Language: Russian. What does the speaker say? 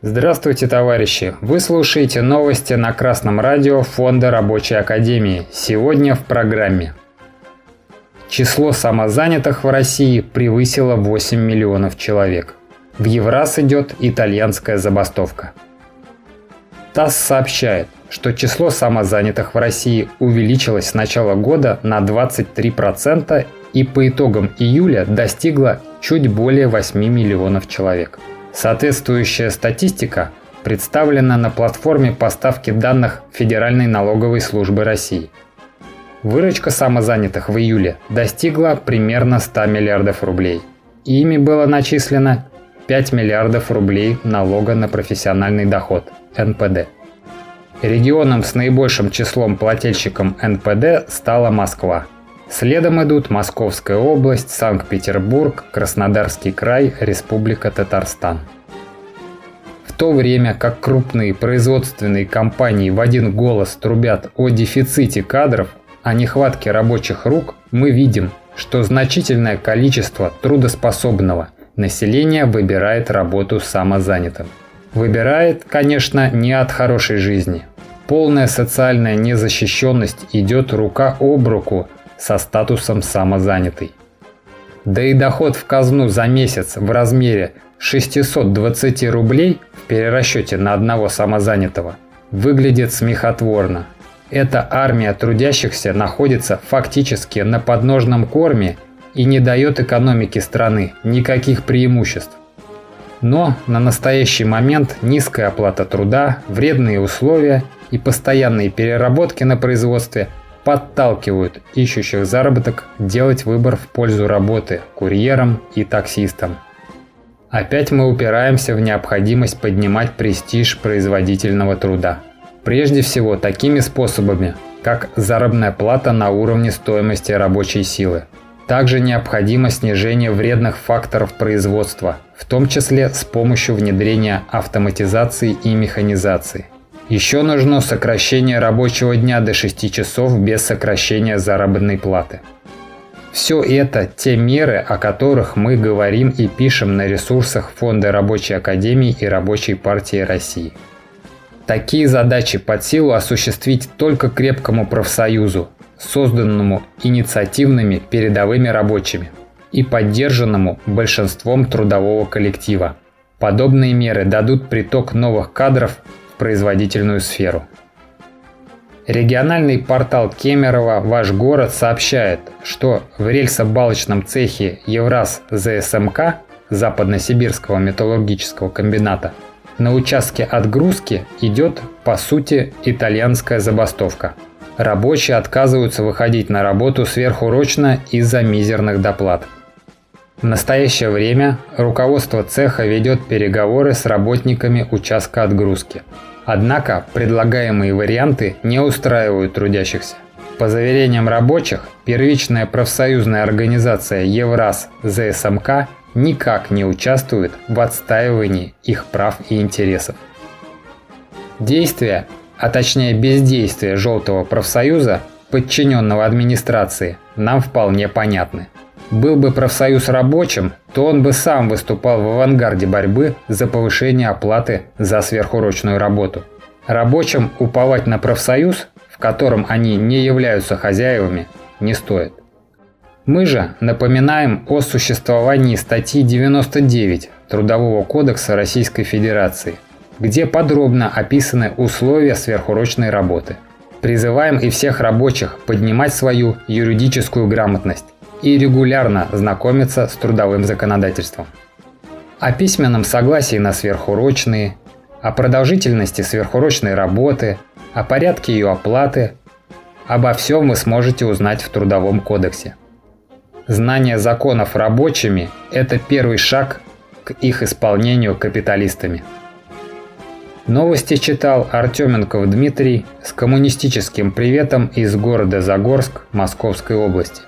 Здравствуйте, товарищи! Вы слушаете новости на Красном радио Фонда Рабочей Академии. Сегодня в программе. Число самозанятых в России превысило 8 миллионов человек. В Евраз идет итальянская забастовка. ТАСС сообщает, что число самозанятых в России увеличилось с начала года на 23% и по итогам июля достигло чуть более 8 миллионов человек. Соответствующая статистика представлена на платформе поставки данных Федеральной налоговой службы России. Выручка самозанятых в июле достигла примерно 100 миллиардов рублей. Ими было начислено 5 миллиардов рублей налога на профессиональный доход – НПД. Регионом с наибольшим числом плательщиков НПД стала Москва. Следом идут Московская область, Санкт-Петербург, Краснодарский край, Республика Татарстан. В то время как крупные производственные компании в один голос трубят о дефиците кадров, о нехватке рабочих рук, мы видим, что значительное количество трудоспособного населения выбирает работу самозанятым. Выбирает, конечно, не от хорошей жизни. Полная социальная незащищенность идет рука об руку со статусом самозанятый. Да и доход в казну за месяц в размере 620 рублей в перерасчете на одного самозанятого выглядит смехотворно. Эта армия трудящихся находится фактически на подножном корме и не дает экономике страны никаких преимуществ. Но на настоящий момент низкая оплата труда, вредные условия и постоянные переработки на производстве подталкивают ищущих заработок делать выбор в пользу работы курьером и таксистом. Опять мы упираемся в необходимость поднимать престиж производительного труда. Прежде всего такими способами, как заработная плата на уровне стоимости рабочей силы. Также необходимо снижение вредных факторов производства, в том числе с помощью внедрения автоматизации и механизации. Еще нужно сокращение рабочего дня до 6 часов без сокращения заработной платы. Все это те меры, о которых мы говорим и пишем на ресурсах Фонда Рабочей Академии и Рабочей партии России. Такие задачи под силу осуществить только крепкому профсоюзу, созданному инициативными передовыми рабочими и поддержанному большинством трудового коллектива. Подобные меры дадут приток новых кадров производительную сферу. Региональный портал Кемерово «Ваш город» сообщает, что в рельсобалочном цехе Евраз ЗСМК Западносибирского металлургического комбината на участке отгрузки идет, по сути, итальянская забастовка – Рабочие отказываются выходить на работу сверхурочно из-за мизерных доплат. В настоящее время руководство цеха ведет переговоры с работниками участка отгрузки. Однако предлагаемые варианты не устраивают трудящихся. По заверениям рабочих, первичная профсоюзная организация Евраз ЗСМК никак не участвует в отстаивании их прав и интересов. Действия а точнее бездействие Желтого профсоюза, подчиненного администрации, нам вполне понятны. Был бы профсоюз рабочим, то он бы сам выступал в авангарде борьбы за повышение оплаты за сверхурочную работу. Рабочим уповать на профсоюз, в котором они не являются хозяевами, не стоит. Мы же напоминаем о существовании статьи 99 Трудового кодекса Российской Федерации – где подробно описаны условия сверхурочной работы. Призываем и всех рабочих поднимать свою юридическую грамотность и регулярно знакомиться с трудовым законодательством. О письменном согласии на сверхурочные, о продолжительности сверхурочной работы, о порядке ее оплаты, обо всем вы сможете узнать в Трудовом кодексе. Знание законов рабочими – это первый шаг к их исполнению капиталистами. Новости читал Артеменков Дмитрий с коммунистическим приветом из города Загорск Московской области.